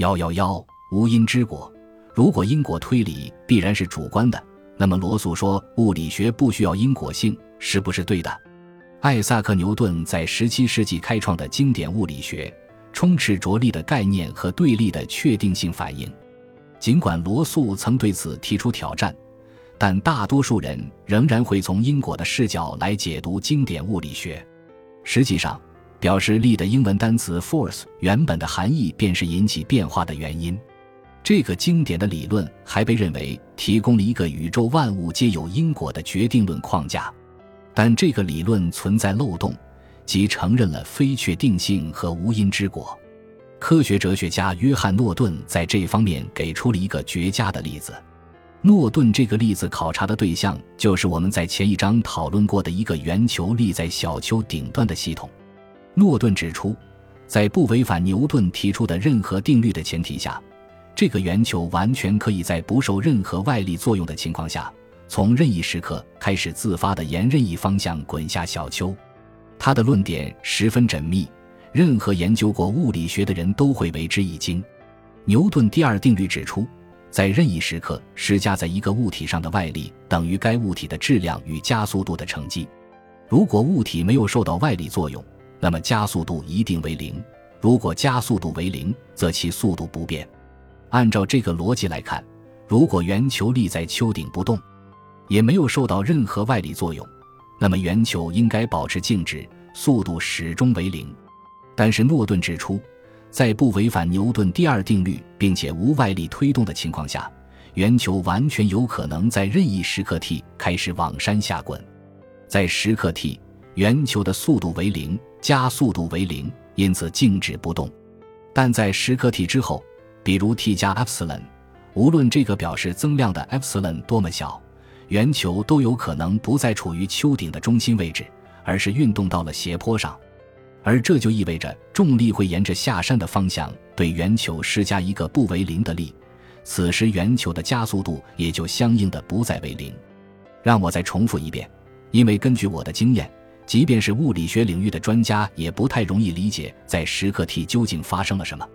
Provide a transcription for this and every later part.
幺幺幺，无因之果。如果因果推理必然是主观的，那么罗素说物理学不需要因果性，是不是对的？艾萨克·牛顿在17世纪开创的经典物理学，充斥着力的概念和对立的确定性反应。尽管罗素曾对此提出挑战，但大多数人仍然会从因果的视角来解读经典物理学。实际上，表示力的英文单词 force 原本的含义便是引起变化的原因。这个经典的理论还被认为提供了一个宇宙万物皆有因果的决定论框架，但这个理论存在漏洞，即承认了非确定性和无因之果。科学哲学家约翰·诺顿在这方面给出了一个绝佳的例子。诺顿这个例子考察的对象就是我们在前一章讨论过的一个圆球立在小球顶端的系统。诺顿指出，在不违反牛顿提出的任何定律的前提下，这个圆球完全可以在不受任何外力作用的情况下，从任意时刻开始自发地沿任意方向滚下小丘。他的论点十分缜密。任何研究过物理学的人都会为之一惊。牛顿第二定律指出，在任意时刻施加在一个物体上的外力等于该物体的质量与加速度的乘积。如果物体没有受到外力作用，那么加速度一定为零；如果加速度为零，则其速度不变。按照这个逻辑来看，如果圆球立在丘顶不动，也没有受到任何外力作用，那么圆球应该保持静止，速度始终为零。但是诺顿指出，在不违反牛顿第二定律并且无外力推动的情况下，圆球完全有可能在任意时刻 t 开始往山下滚。在时刻 t，圆球的速度为零，加速度为零，因此静止不动。但在时刻 t 之后，比如 t 加 epsilon，无论这个表示增量的 epsilon 多么小，圆球都有可能不再处于丘顶的中心位置，而是运动到了斜坡上。而这就意味着重力会沿着下山的方向对圆球施加一个不为零的力，此时圆球的加速度也就相应的不再为零。让我再重复一遍，因为根据我的经验，即便是物理学领域的专家也不太容易理解在时刻 t 究竟发生了什么。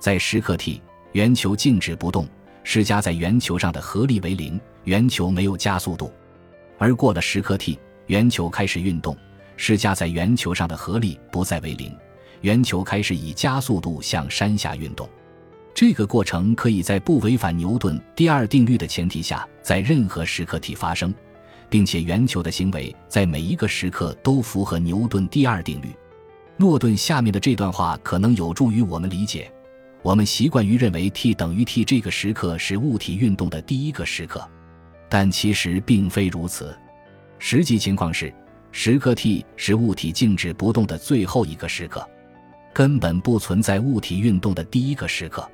在时刻 t，圆球静止不动，施加在圆球上的合力为零，圆球没有加速度；而过了时刻 t，圆球开始运动。施加在圆球上的合力不再为零，圆球开始以加速度向山下运动。这个过程可以在不违反牛顿第二定律的前提下，在任何时刻体发生，并且圆球的行为在每一个时刻都符合牛顿第二定律。诺顿下面的这段话可能有助于我们理解：我们习惯于认为 t 等于 t 这个时刻是物体运动的第一个时刻，但其实并非如此。实际情况是。时刻 t 是物体静止不动的最后一个时刻，根本不存在物体运动的第一个时刻。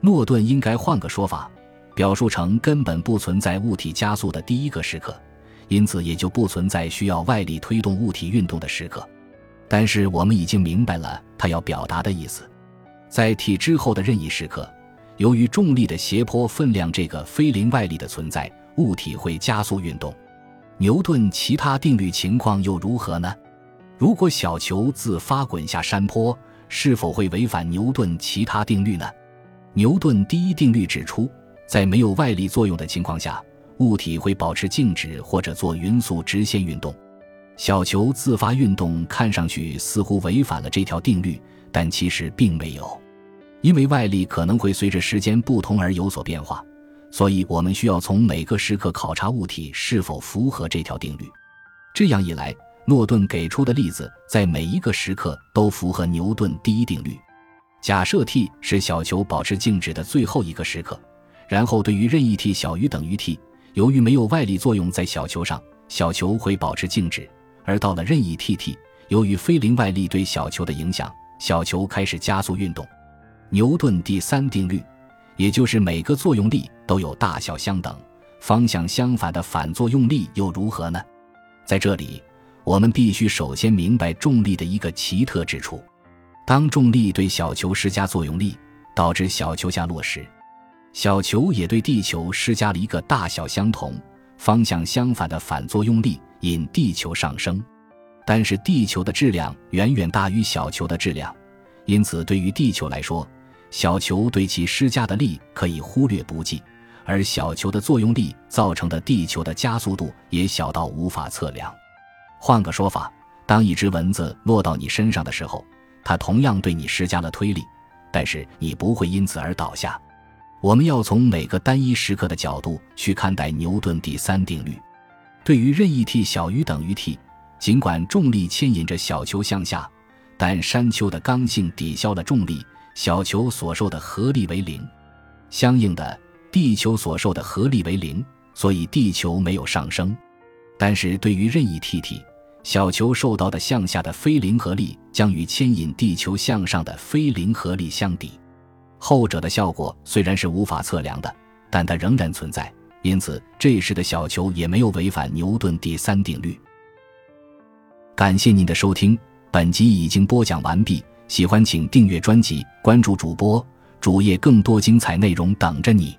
诺顿应该换个说法，表述成根本不存在物体加速的第一个时刻，因此也就不存在需要外力推动物体运动的时刻。但是我们已经明白了他要表达的意思，在 t 之后的任意时刻，由于重力的斜坡分量这个非零外力的存在，物体会加速运动。牛顿其他定律情况又如何呢？如果小球自发滚下山坡，是否会违反牛顿其他定律呢？牛顿第一定律指出，在没有外力作用的情况下，物体会保持静止或者做匀速直线运动。小球自发运动看上去似乎违反了这条定律，但其实并没有，因为外力可能会随着时间不同而有所变化。所以，我们需要从每个时刻考察物体是否符合这条定律。这样一来，诺顿给出的例子在每一个时刻都符合牛顿第一定律。假设 t 是小球保持静止的最后一个时刻，然后对于任意 t 小于等于 t，由于没有外力作用在小球上，小球会保持静止；而到了任意 t，t，由于非零外力对小球的影响，小球开始加速运动。牛顿第三定律。也就是每个作用力都有大小相等、方向相反的反作用力又如何呢？在这里，我们必须首先明白重力的一个奇特之处：当重力对小球施加作用力，导致小球下落时，小球也对地球施加了一个大小相同、方向相反的反作用力，引地球上升。但是地球的质量远远大于小球的质量，因此对于地球来说，小球对其施加的力可以忽略不计，而小球的作用力造成的地球的加速度也小到无法测量。换个说法，当一只蚊子落到你身上的时候，它同样对你施加了推力，但是你不会因此而倒下。我们要从每个单一时刻的角度去看待牛顿第三定律。对于任意 t 小于等于 t，尽管重力牵引着小球向下，但山丘的刚性抵消了重力，小球所受的合力为零。相应的，地球所受的合力为零，所以地球没有上升。但是对于任意 t t，小球受到的向下的非零合力将与牵引地球向上的非零合力相抵。后者的效果虽然是无法测量的，但它仍然存在。因此，这时的小球也没有违反牛顿第三定律。感谢您的收听，本集已经播讲完毕。喜欢请订阅专辑，关注主播主页，更多精彩内容等着你。